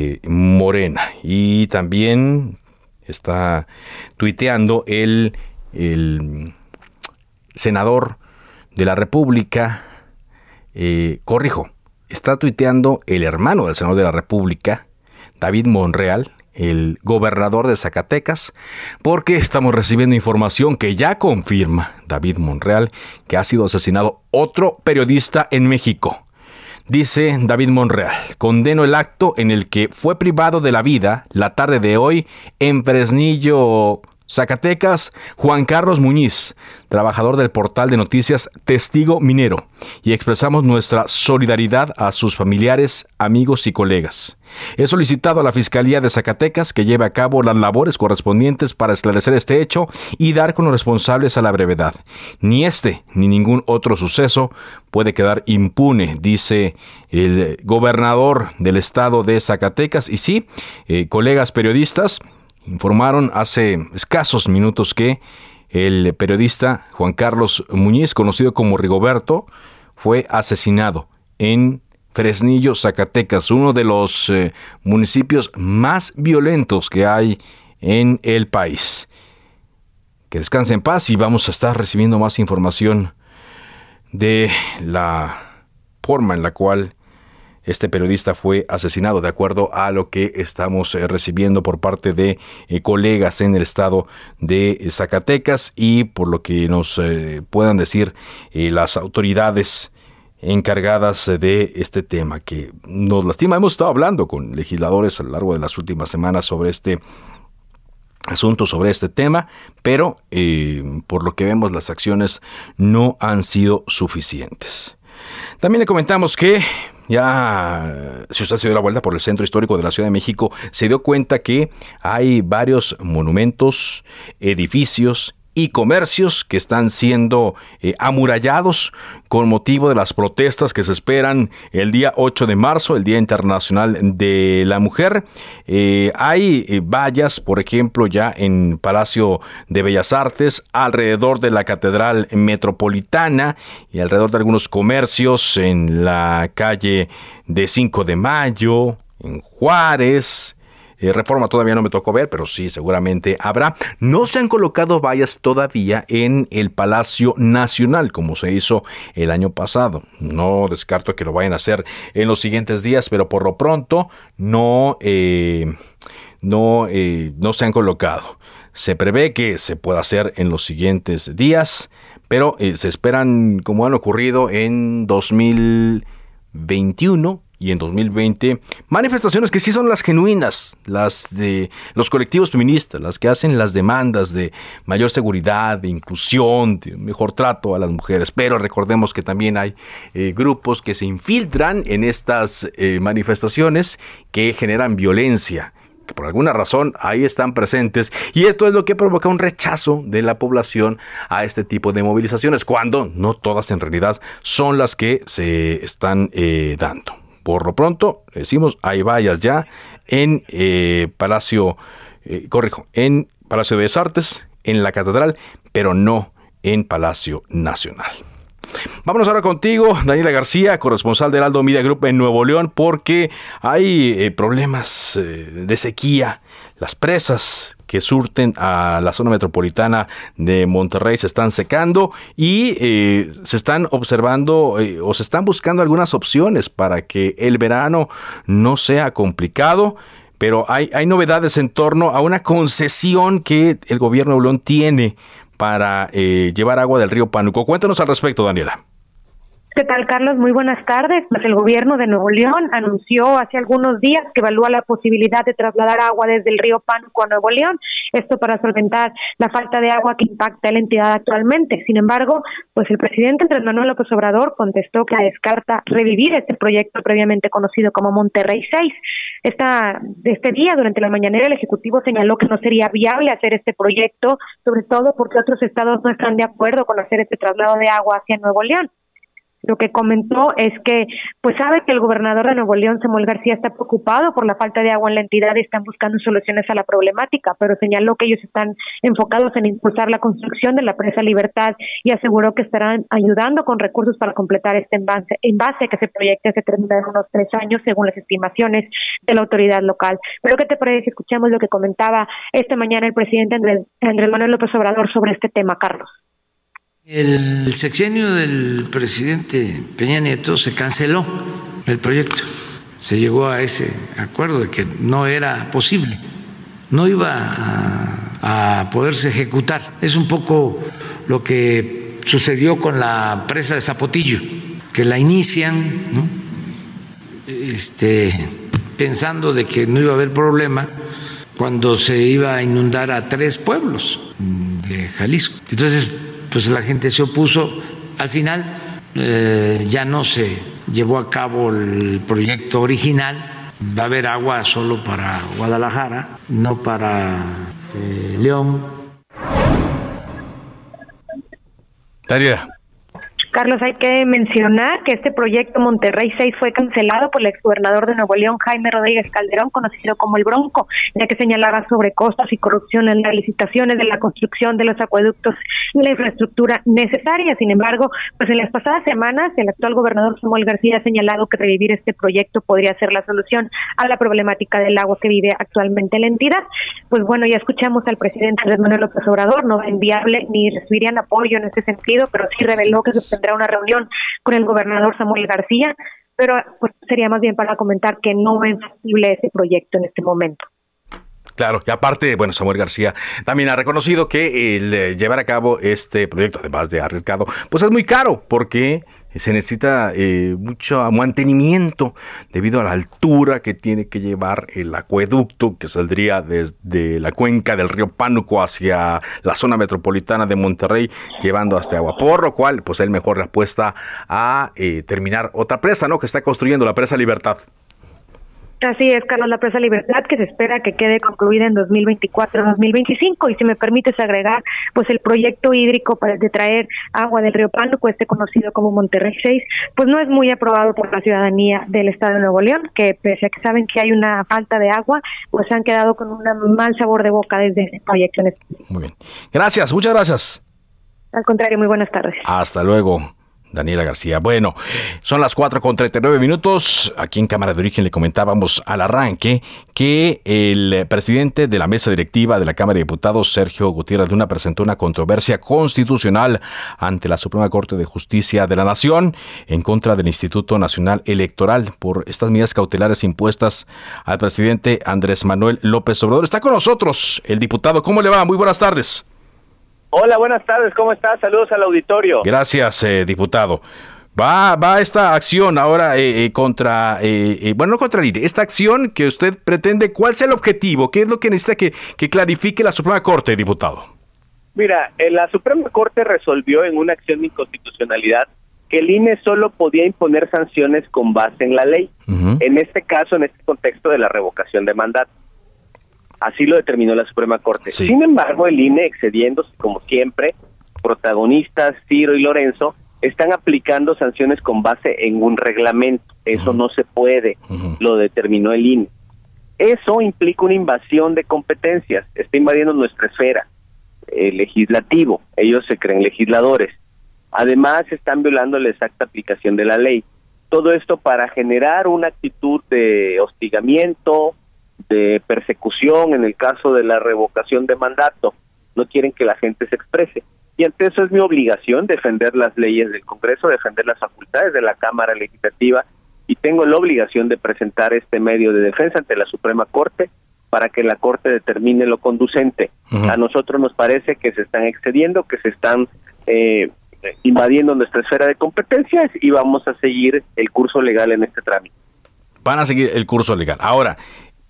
Speaker 1: Eh, Morena y también está tuiteando el, senador de la República, eh, corrijo, está tuiteando el hermano del senador de la República, David Monreal, el gobernador de Zacatecas, porque estamos recibiendo información que ya confirma David Monreal que ha sido asesinado otro periodista en México. Dice David Monreal, condeno el acto en el que fue privado de la vida la tarde de hoy en Fresnillo, Zacatecas, Juan Carlos Muñiz, trabajador del portal de noticias Testigo Minero, y expresamos nuestra solidaridad a sus familiares, amigos y colegas. He solicitado a la Fiscalía de Zacatecas que lleve a cabo las labores correspondientes para esclarecer este hecho y dar con los responsables a la brevedad. Ni este ni ningún otro suceso puede quedar impune, dice el gobernador del estado de Zacatecas. Y sí, eh, colegas periodistas, informaron hace escasos minutos que el periodista Juan Carlos Muñiz, conocido como Rigoberto, fue asesinado en Fresnillo, Zacatecas, uno de los eh, municipios más violentos que hay en el país. Que descanse en paz y vamos a estar recibiendo más información de la forma en la cual este periodista fue asesinado, de acuerdo a lo que estamos eh, recibiendo por parte de eh, colegas en el estado de Zacatecas y por lo que nos eh, puedan decir las autoridades encargadas de este tema que nos lastima. Hemos estado hablando con legisladores a lo largo de las últimas semanas sobre este asunto sobre este tema, pero por lo que vemos las acciones no han sido suficientes. También le comentamos que ya, si usted se dio la vuelta por el centro histórico de la Ciudad de México, se dio cuenta que hay varios monumentos, edificios y comercios que están siendo eh, amurallados con motivo de las protestas que se esperan el día 8 de marzo, el Día Internacional de la Mujer. Eh, hay eh, vallas, por ejemplo, ya en Palacio de Bellas Artes, alrededor de la Catedral Metropolitana y alrededor de algunos comercios en la calle de 5 de Mayo, en Juárez, eh, reforma todavía no me tocó ver, pero sí, seguramente habrá. No se han colocado vallas todavía en el Palacio Nacional, como se hizo el año pasado. No descarto que lo vayan a hacer en los siguientes días, pero por lo pronto no, eh, no, eh, no se han colocado. Se prevé que se pueda hacer en los siguientes días, pero se esperan, como han ocurrido en 2021, y en 2020 manifestaciones que sí son las genuinas, las de los colectivos feministas, las que hacen las demandas de mayor seguridad, de inclusión, de mejor trato a las mujeres. Pero recordemos que también hay eh, grupos que se infiltran en estas eh, manifestaciones que generan violencia que por alguna razón ahí están presentes y esto es lo que provoca un rechazo de la población a este tipo de movilizaciones cuando no todas en realidad son las que se están eh, dando. Por lo pronto, decimos, hay vallas ya en eh, Palacio, eh, en Palacio de Bellas Artes, en la Catedral, pero no en Palacio Nacional. Vámonos ahora contigo, Daniela García, corresponsal del Aldo Media Group en Nuevo León, porque hay eh, problemas de sequía. Las presas que surten a la zona metropolitana de Monterrey se están secando y eh, se están observando eh, o se están buscando algunas opciones para que el verano no sea complicado. Pero hay, hay novedades en torno a una concesión que el gobierno de León tiene para eh, llevar agua del río Pánuco. Cuéntanos al respecto, Daniela.
Speaker 12: ¿Qué tal, Carlos? Muy buenas tardes. Pues el gobierno de Nuevo León anunció hace algunos días que evalúa la posibilidad de trasladar agua desde el río Pánuco a Nuevo León, esto para solventar la falta de agua que impacta a la entidad actualmente. Sin embargo, pues el presidente Andrés Manuel López Obrador contestó que descarta revivir este proyecto previamente conocido como Monterrey 6. Esta, este día, durante la mañanera, el Ejecutivo señaló que no sería viable hacer este proyecto, sobre todo porque otros estados no están de acuerdo con hacer este traslado de agua hacia Nuevo León lo que comentó es que pues sabe que el gobernador de Nuevo León, Samuel García, está preocupado por la falta de agua en la entidad y están buscando soluciones a la problemática, pero señaló que ellos están enfocados en impulsar la construcción de la presa Libertad y aseguró que estarán ayudando con recursos para completar este envase, envase que se proyecta se termina en unos tres años según las estimaciones de la autoridad local. Pero ¿qué te parece si escuchamos lo que comentaba esta mañana el presidente Andrés Manuel López Obrador sobre este tema, Carlos?
Speaker 2: El sexenio del presidente Peña Nieto se canceló el proyecto. Se llegó a ese acuerdo de que no era posible, no iba a, poderse ejecutar. Es un poco lo que sucedió con la presa de Zapotillo, que la inician este, pensando de que no iba a haber problema cuando se iba a inundar a tres pueblos de Jalisco. Entonces, pues la gente se opuso. Al final eh, ya no se llevó a cabo el proyecto original. Va a haber agua solo para Guadalajara, no para eh, León.
Speaker 1: Daria.
Speaker 12: Carlos, hay que mencionar que este proyecto Monterrey 6 fue cancelado por el exgobernador de Nuevo León, Jaime Rodríguez Calderón, conocido como el Bronco, ya que señalaba sobre costos y corrupción en las licitaciones de la construcción de los acueductos y la infraestructura necesaria. Sin embargo, pues en las pasadas semanas, el actual gobernador Samuel García ha señalado que revivir este proyecto podría ser la solución a la problemática del agua que vive actualmente la entidad. Pues bueno, ya escuchamos al presidente Andrés Manuel López Obrador, no enviable ni recibirían apoyo en este sentido, pero sí reveló que se tendrá una reunión con el gobernador Samuel García, pero pues sería más bien para comentar que no es posible ese proyecto en este momento.
Speaker 1: Claro, y aparte, bueno, Samuel García también ha reconocido que el eh, llevar a cabo este proyecto, además de arriesgado, pues es muy caro, porque se necesita eh, mucho mantenimiento debido a la altura que tiene que llevar el acueducto que saldría desde la cuenca del río Pánuco hacia la zona metropolitana de Monterrey, llevando hasta Agua, por lo cual pues es mejor respuesta a eh, terminar otra presa, ¿no? Que está construyendo la presa Libertad.
Speaker 12: Así es, Carlos, la presa Libertad que se espera que quede concluida en 2024-2025 y si me permites agregar, pues el proyecto hídrico para de traer agua del río Pánuco, este conocido como Monterrey 6, pues no es muy aprobado por la ciudadanía del estado de Nuevo León, que pese a que saben que hay una falta de agua, pues han quedado con un mal sabor de boca desde este proyecto.
Speaker 1: Muy bien. Gracias, muchas gracias.
Speaker 12: Al contrario, muy buenas tardes.
Speaker 1: Hasta luego. Daniela García. Bueno, son las 4 con 39 minutos. Aquí en Cámara de Origen le comentábamos al arranque que el presidente de la mesa directiva de la Cámara de Diputados, Sergio Gutiérrez Luna, presentó una controversia constitucional ante la Suprema Corte de Justicia de la Nación en contra del Instituto Nacional Electoral por estas medidas cautelares impuestas al presidente Andrés Manuel López Obrador. Está con nosotros el diputado. ¿Cómo le va? Muy buenas tardes.
Speaker 13: Hola, buenas tardes, ¿cómo estás? Saludos al auditorio.
Speaker 1: Gracias, eh, diputado. Va, va esta acción ahora eh, eh, contra, bueno, no contra el INE, esta acción que usted pretende, ¿cuál es el objetivo? ¿Qué es lo que necesita que, que clarifique la Suprema Corte, diputado?
Speaker 13: Mira, la Suprema Corte resolvió en una acción de inconstitucionalidad que el INE solo podía imponer sanciones con base en la ley, en este caso, en este contexto de la revocación de mandato. Así lo determinó la Suprema Corte. Sin embargo, el INE, excediéndose como siempre, protagonistas Ciro y Lorenzo están aplicando sanciones con base en un reglamento. Eso no se puede, lo determinó el INE. Eso implica una invasión de competencias, está invadiendo nuestra esfera el legislativo, ellos se creen legisladores. Además, están violando la exacta aplicación de la ley. Todo esto para generar una actitud de hostigamiento, de persecución en el caso de la revocación de mandato. No quieren que la gente se exprese. Y ante eso es mi obligación defender las leyes del Congreso, defender las facultades de la Cámara Legislativa y tengo la obligación de presentar este medio de defensa ante la Suprema Corte para que la Corte determine lo conducente. A nosotros nos parece que se están excediendo, que se están eh, invadiendo nuestra esfera de competencias y vamos a seguir el curso legal en este trámite.
Speaker 1: Van a seguir el curso legal. Ahora,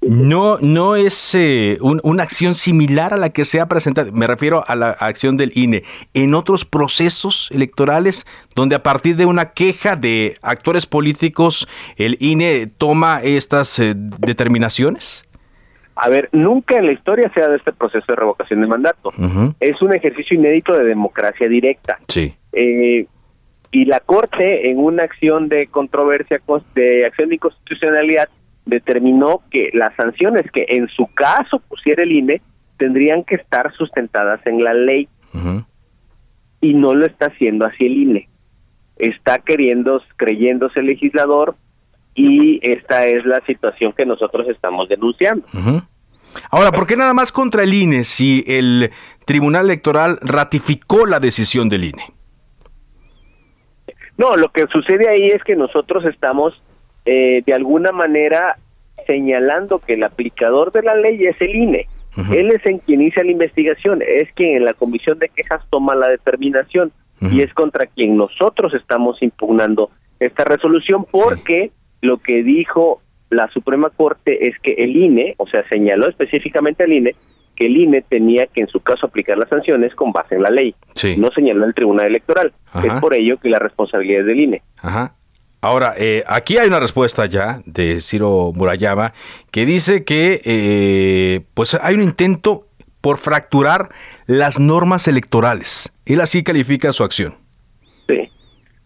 Speaker 1: no, no es eh, una acción similar a la que se ha presentado, me refiero a la acción del INE, en otros procesos electorales donde a partir de una queja de actores políticos el INE toma estas eh, determinaciones.
Speaker 13: A ver, nunca en la historia se ha dado este proceso de revocación de mandato. Es un ejercicio inédito de democracia directa.
Speaker 1: Sí.
Speaker 13: Eh, y la Corte, en una acción de controversia, de acción de inconstitucionalidad, determinó que las sanciones que en su caso pusiera el INE tendrían que estar sustentadas en la ley. Y no lo está haciendo así el INE. Está queriendo, creyéndose el legislador y esta es la situación que nosotros estamos denunciando.
Speaker 1: Ahora, ¿por qué nada más contra el INE si el Tribunal Electoral ratificó la decisión del INE?
Speaker 13: No, lo que sucede ahí es que nosotros estamos eh, de alguna manera señalando que el aplicador de la ley es el INE. Él es en quien inicia la investigación, es quien en la comisión de quejas toma la determinación y es contra quien nosotros estamos impugnando esta resolución porque lo que dijo la Suprema Corte es que el INE, o sea, señaló específicamente al INE que el INE tenía que en su caso aplicar las sanciones con base en la ley. No señaló el Tribunal Electoral. Es por ello que la responsabilidad es del INE.
Speaker 1: Ajá. Ahora, eh, aquí hay una respuesta ya de Ciro Murayama que dice que eh, pues hay un intento por fracturar las normas electorales. Él así califica su acción.
Speaker 13: Sí.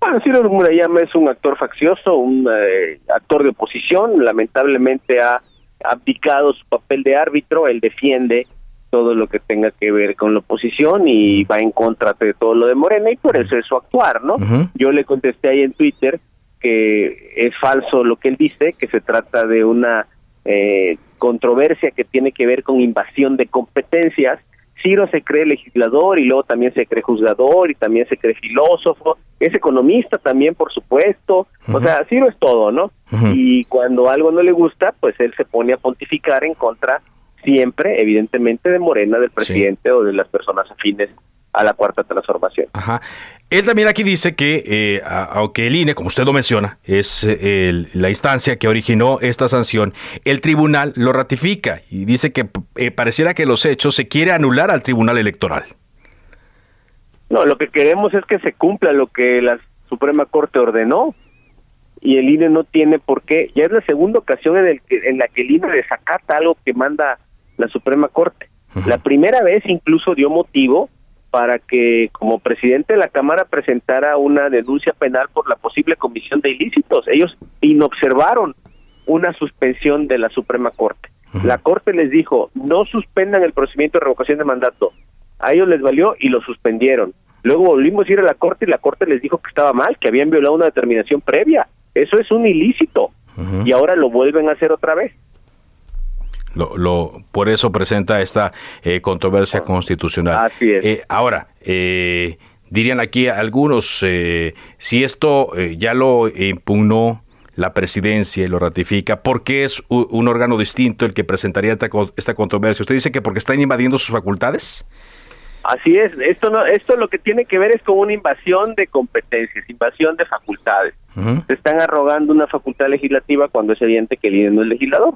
Speaker 13: Bueno, Ciro Murayama es un actor faccioso, un eh, actor de oposición, lamentablemente ha abdicado su papel de árbitro, él defiende todo lo que tenga que ver con la oposición y va en contra de todo lo de Morena y por eso es su actuar, ¿no? Yo le contesté ahí en Twitter que es falso lo que él dice, que se trata de una eh, controversia que tiene que ver con invasión de competencias. Ciro se cree legislador y luego también se cree juzgador y también se cree filósofo, es economista también, por supuesto. O sea, Ciro es todo, ¿no? Y cuando algo no le gusta, pues él se pone a pontificar en contra siempre, evidentemente, de Morena, del presidente o de las personas afines a la cuarta transformación.
Speaker 1: Ajá. Él también aquí dice que, eh, aunque el INE, como usted lo menciona, es eh, la instancia que originó esta sanción, el tribunal lo ratifica y dice que eh, pareciera que los hechos se quiere anular al tribunal electoral.
Speaker 13: No, lo que queremos es que se cumpla lo que la Suprema Corte ordenó y el INE no tiene por qué. Ya es la segunda ocasión en, el que, en la que el INE desacata algo que manda la Suprema Corte. La primera vez incluso dio motivo para que como presidente de la Cámara presentara una denuncia penal por la posible comisión de ilícitos. Ellos inobservaron una suspensión de la Suprema Corte. La Corte les dijo, no suspendan el procedimiento de revocación de mandato. A ellos les valió y lo suspendieron. Luego volvimos a ir a la Corte y la Corte les dijo que estaba mal, que habían violado una determinación previa. Eso es un ilícito. Y ahora lo vuelven a hacer otra vez.
Speaker 1: Lo, por eso presenta esta eh, controversia constitucional.
Speaker 13: Así es.
Speaker 1: Eh, ahora, eh, dirían aquí algunos, si esto ya lo impugnó la presidencia y lo ratifica, ¿por qué es un, órgano distinto el que presentaría esta, esta controversia? ¿Usted dice que porque están invadiendo sus facultades?
Speaker 13: Así es, esto no, esto lo que tiene que ver es con una invasión de competencias, invasión de facultades. Se están arrogando una facultad legislativa cuando es evidente que el INE no es legislador.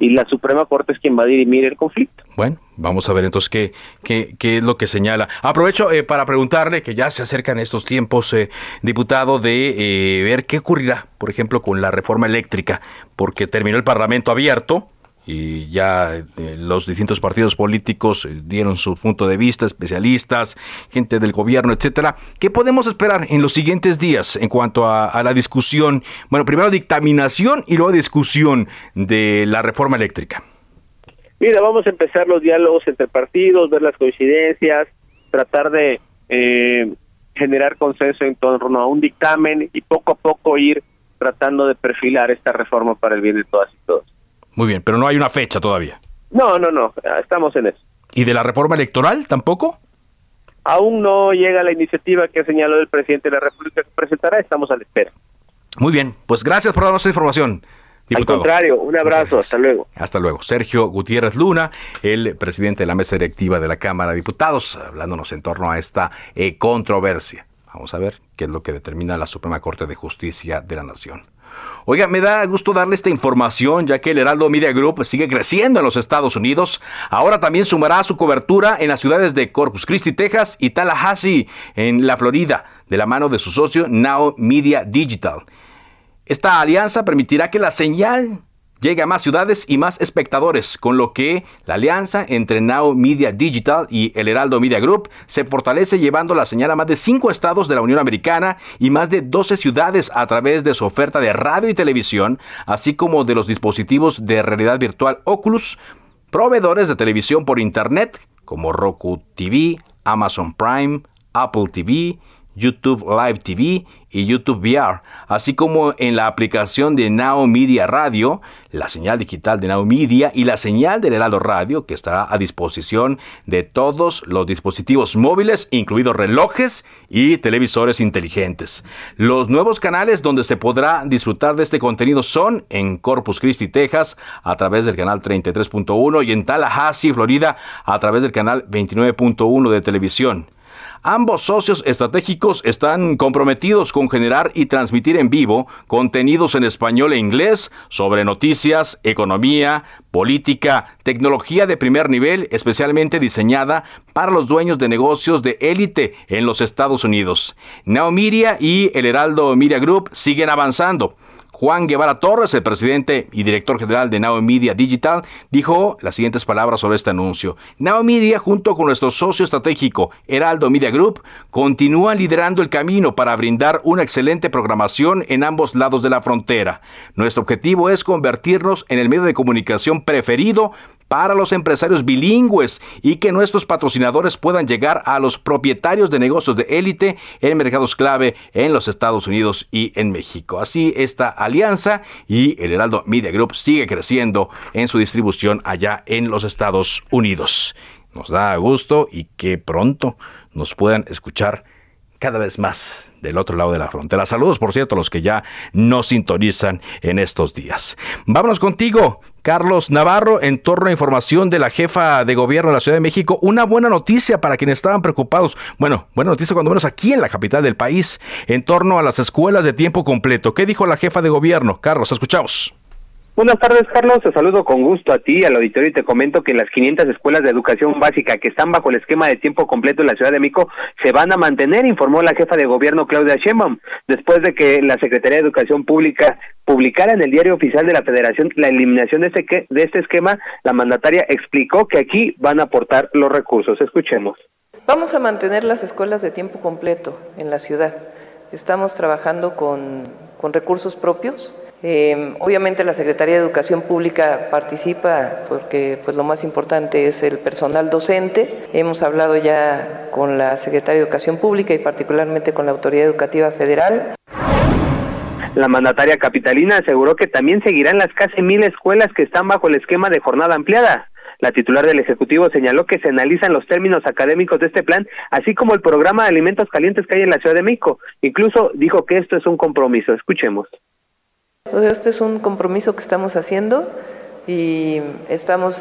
Speaker 13: Y la Suprema Corte es quien va a dirimir el conflicto.
Speaker 1: Bueno, vamos a ver entonces qué, qué, qué es lo que señala. Aprovecho eh, para preguntarle, que ya se acercan estos tiempos, eh, diputado, de eh, ver qué ocurrirá, por ejemplo, con la reforma eléctrica, porque terminó el Parlamento abierto, y ya eh, los distintos partidos políticos eh, dieron su punto de vista, especialistas, gente del gobierno, etcétera. ¿Qué podemos esperar en los siguientes días en cuanto a, la discusión? Bueno, primero dictaminación y luego discusión de la reforma eléctrica.
Speaker 13: Mira, vamos a empezar los diálogos entre partidos, ver las coincidencias, tratar de eh, generar consenso en torno a un dictamen y poco a poco ir tratando de perfilar esta reforma para el bien de todas y todos.
Speaker 1: Muy bien, pero no hay una fecha todavía.
Speaker 13: No, no, no, estamos en eso.
Speaker 1: ¿Y de la reforma electoral tampoco?
Speaker 13: Aún no llega la iniciativa que señaló el presidente de la República que presentará, estamos a la espera.
Speaker 1: Muy bien, pues gracias por darnos esa información. Diputado.
Speaker 13: Al contrario, un abrazo, hasta luego.
Speaker 1: Hasta luego. Sergio Gutiérrez Luna, el presidente de la mesa directiva de la Cámara de Diputados, hablándonos en torno a esta eh, controversia. Vamos a ver qué es lo que determina la Suprema Corte de Justicia de la Nación. Oiga, me da gusto darle esta información, ya que el Heraldo Media Group sigue creciendo en los Estados Unidos. Ahora también sumará su cobertura en las ciudades de Corpus Christi, Texas y Tallahassee, en la Florida, de la mano de su socio Now Media Digital. Esta alianza permitirá que la señal llegue a más ciudades y más espectadores, con lo que la alianza entre Now Media Digital y el Heraldo Media Group se fortalece llevando la señal a más de cinco estados de la Unión Americana y más de 12 ciudades a través de su oferta de radio y televisión, así como de los dispositivos de realidad virtual Oculus, proveedores de televisión por Internet como Roku TV, Amazon Prime, Apple TV, YouTube Live TV y YouTube VR, así como en la aplicación de Now Media Radio, la señal digital de Now Media y la señal del Heraldo Radio que estará a disposición de todos los dispositivos móviles, incluidos relojes y televisores inteligentes. Los nuevos canales donde se podrá disfrutar de este contenido son en Corpus Christi, Texas, a través del canal 33.1 y en Tallahassee, Florida, a través del canal 29.1 de televisión. Ambos socios estratégicos están comprometidos con generar y transmitir en vivo contenidos en español e inglés sobre noticias, economía, política, tecnología de primer nivel, especialmente diseñada para los dueños de negocios de élite en los Estados Unidos. Now Media y el Heraldo Media Group siguen avanzando Juan Guevara Torres, el presidente y director general de Now Media Digital, dijo las siguientes palabras sobre este anuncio. Now Media, junto con nuestro socio estratégico Heraldo Media Group, continúa liderando el camino para brindar una excelente programación en ambos lados de la frontera. Nuestro objetivo es convertirnos en el medio de comunicación preferido para los empresarios bilingües y que nuestros patrocinadores puedan llegar a los propietarios de negocios de élite en mercados clave en los Estados Unidos y en México. Así esta alianza y el Heraldo Media Group sigue creciendo en su distribución allá en los Estados Unidos. Nos da gusto y que pronto nos puedan escuchar cada vez más del otro lado de la frontera. Saludos, por cierto, a los que ya nos sintonizan en estos días. Vámonos contigo, Carlos Navarro, en torno a información de la jefa de gobierno de la Ciudad de México. Una buena noticia para quienes estaban preocupados. Bueno, buena noticia cuando menos aquí en la capital del país, en torno a las escuelas de tiempo completo. ¿Qué dijo la jefa de gobierno? Carlos, escuchamos.
Speaker 14: Buenas tardes, Carlos. Te saludo con gusto a ti, al auditorio, y te comento que las 500 escuelas de educación básica que están bajo el esquema de tiempo completo en la Ciudad de México se van a mantener, informó la jefa de gobierno Claudia Sheinbaum, después de que la Secretaría de Educación Pública publicara en el diario oficial de la Federación la eliminación de este, de este esquema. La mandataria explicó que aquí van a aportar los recursos. Escuchemos.
Speaker 15: Vamos a mantener las escuelas de tiempo completo en la ciudad. Estamos trabajando con recursos propios eh, obviamente la Secretaría de Educación Pública participa porque pues lo más importante es el personal docente. Hemos hablado ya con la Secretaría de Educación Pública y particularmente con la Autoridad Educativa Federal.
Speaker 14: La mandataria capitalina aseguró que también seguirán las casi mil escuelas que están bajo el esquema de jornada ampliada. La titular del Ejecutivo señaló que se analizan los términos académicos de este plan, así como el programa de alimentos calientes que hay en la Ciudad de México. Incluso dijo que esto es un compromiso. Escuchemos.
Speaker 15: Este es un compromiso que estamos haciendo y estamos,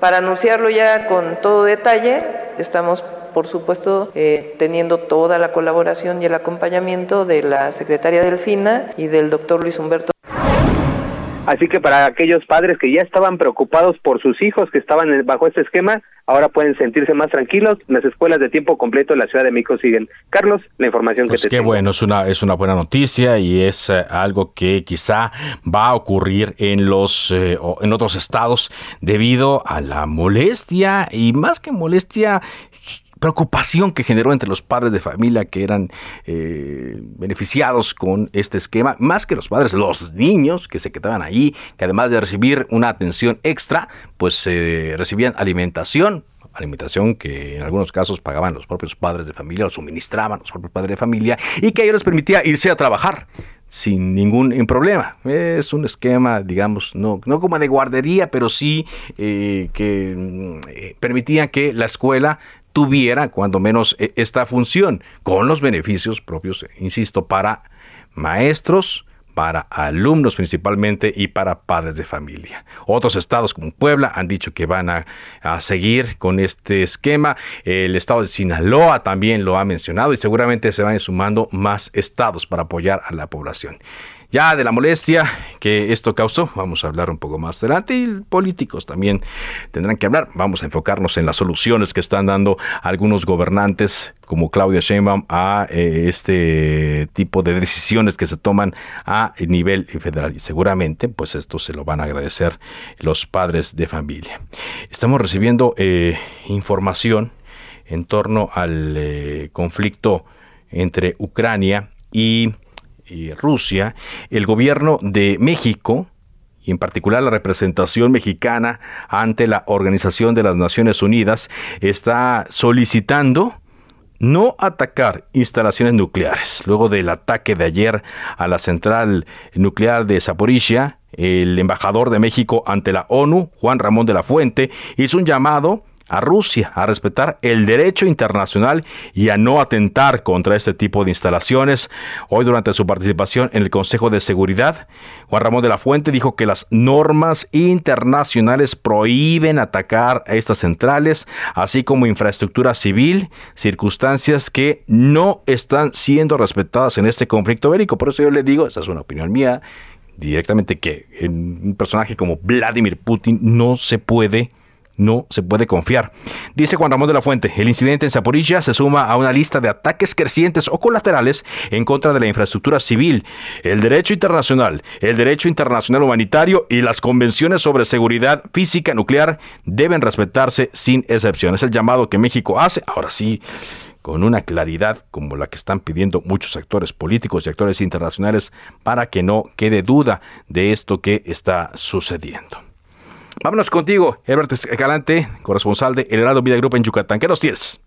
Speaker 15: para anunciarlo ya con todo detalle, estamos por supuesto eh, teniendo toda la colaboración y el acompañamiento de la secretaria Delfina y del doctor Luis Humberto.
Speaker 14: Así que para aquellos padres que ya estaban preocupados por sus hijos que estaban bajo este esquema, ahora pueden sentirse más tranquilos. Las escuelas de tiempo completo en la Ciudad de México siguen. Carlos, la información
Speaker 1: pues
Speaker 14: que
Speaker 1: te qué bueno, es una, es una buena noticia y es eh, algo que quizá va a ocurrir en, los, eh, en otros estados debido a la molestia y más que molestia preocupación que generó entre los padres de familia que eran eh, beneficiados con este esquema, más que los padres, los niños que se quedaban ahí, que además de recibir una atención extra, pues eh, recibían alimentación, alimentación que en algunos casos pagaban los propios padres de familia o suministraban los propios padres de familia y que a ellos les permitía irse a trabajar sin ningún problema. Es un esquema, digamos, no, no como de guardería, pero sí eh, que mm, permitía que la escuela tuviera cuando menos e, esta función, con los beneficios propios, insisto, para maestros, para alumnos principalmente y para padres de familia. Otros estados como Puebla han dicho que van a, a, seguir con este esquema. El estado de Sinaloa también lo ha mencionado y seguramente se van sumando más estados para apoyar a la población. Ya de la molestia que esto causó, vamos a hablar un poco más adelante y políticos también tendrán que hablar. Vamos a enfocarnos en las soluciones que están dando algunos gobernantes como Claudia Sheinbaum a eh, este tipo de decisiones que se toman a nivel federal y seguramente pues esto se lo van a agradecer los padres de familia. Estamos recibiendo eh, información en torno al eh, conflicto entre Ucrania y y Rusia, el gobierno de México, y en particular la representación mexicana ante la Organización de las Naciones Unidas, está solicitando no atacar instalaciones nucleares. Luego del ataque de ayer a la central nuclear de Zaporizhia, el embajador de México ante la ONU, Juan Ramón de la Fuente, hizo un llamado a Rusia a respetar el derecho internacional y a no atentar contra este tipo de instalaciones. Hoy durante su participación en el Consejo de Seguridad, Juan Ramón de la Fuente dijo que las normas internacionales prohíben atacar a estas centrales, así como infraestructura civil, circunstancias que no están siendo respetadas en este conflicto bélico. Por eso yo le digo, esa es una opinión mía, directamente que un personaje como Vladimir Putin no se puede no se puede confiar. Dice Juan Ramón de la Fuente, el incidente en Zaporilla se suma a una lista de ataques crecientes o colaterales en contra de la infraestructura civil, el derecho internacional, el derecho internacional humanitario y las convenciones sobre seguridad física nuclear deben respetarse sin excepción. Es el llamado que México hace, ahora sí, con una claridad como la que están pidiendo muchos actores políticos y actores internacionales para que no quede duda de esto que está sucediendo. Vámonos contigo, Herbert Escalante, corresponsal de El Heraldo Vida Grupo en Yucatán. ¿Qué nos tienes?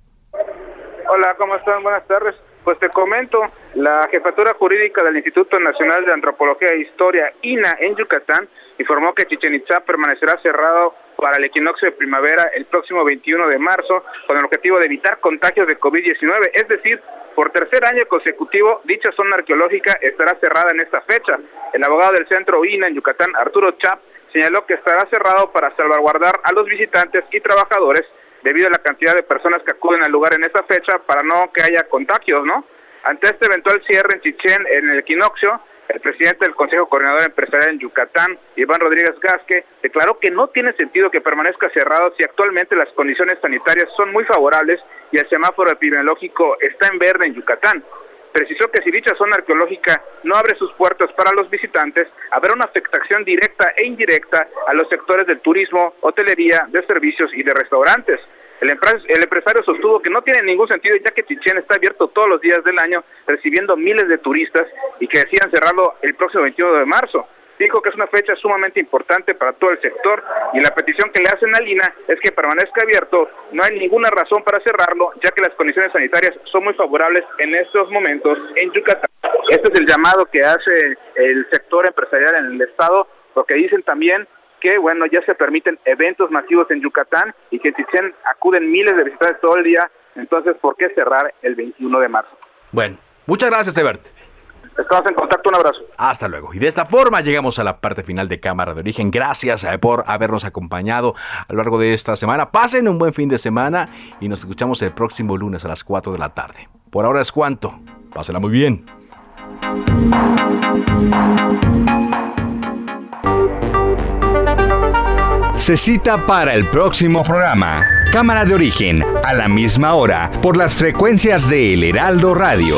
Speaker 16: Hola, ¿cómo están? Buenas tardes. Pues te comento, la Jefatura Jurídica del Instituto Nacional de Antropología e Historia, INA, en Yucatán, informó que Chichen Itza permanecerá cerrado para el equinoccio de primavera el próximo 21 de marzo, con el objetivo de evitar contagios de COVID-19. Es decir, por tercer año consecutivo, dicha zona arqueológica estará cerrada en esta fecha. El abogado del centro INA en Yucatán, Arturo Chap, señaló que estará cerrado para salvaguardar a los visitantes y trabajadores debido a la cantidad de personas que acuden al lugar en esta fecha para no que haya contagios, ¿no? Ante este eventual cierre en Chichén en el equinoccio, el presidente del Consejo Coordinador Empresarial en Yucatán, Iván Rodríguez Gasque, declaró que no tiene sentido que permanezca cerrado si actualmente las condiciones sanitarias son muy favorables y el semáforo epidemiológico está en verde en Yucatán precisó que si dicha zona arqueológica no abre sus puertas para los visitantes, habrá una afectación directa e indirecta a los sectores del turismo, hotelería, de servicios y de restaurantes. El, empresario sostuvo que no tiene ningún sentido ya que Chichén está abierto todos los días del año recibiendo miles de turistas y que decían cerrarlo el próximo 21 de marzo dijo que es una fecha sumamente importante para todo el sector y la petición que le hacen a Lina es que permanezca abierto. No hay ninguna razón para cerrarlo, ya que las condiciones sanitarias son muy favorables en estos momentos en Yucatán. Este es el llamado que hace el sector empresarial en el estado, porque dicen también que bueno, ya se permiten eventos masivos en Yucatán y que en Chichén acuden miles de visitantes todo el día, entonces ¿por qué cerrar el 21 de marzo?
Speaker 1: Bueno, muchas gracias, Ebert.
Speaker 16: Estamos en contacto, un abrazo.
Speaker 1: Hasta luego. Y de esta forma llegamos a la parte final de Cámara de Origen. Gracias eh, por habernos acompañado a lo largo de esta semana. Pasen un buen fin de semana y nos escuchamos el próximo lunes a las 4 de la tarde. Por ahora es cuanto. Pásenla muy bien.
Speaker 17: Se cita para el próximo programa. Cámara de Origen, a la misma hora, por las frecuencias de El Heraldo Radio.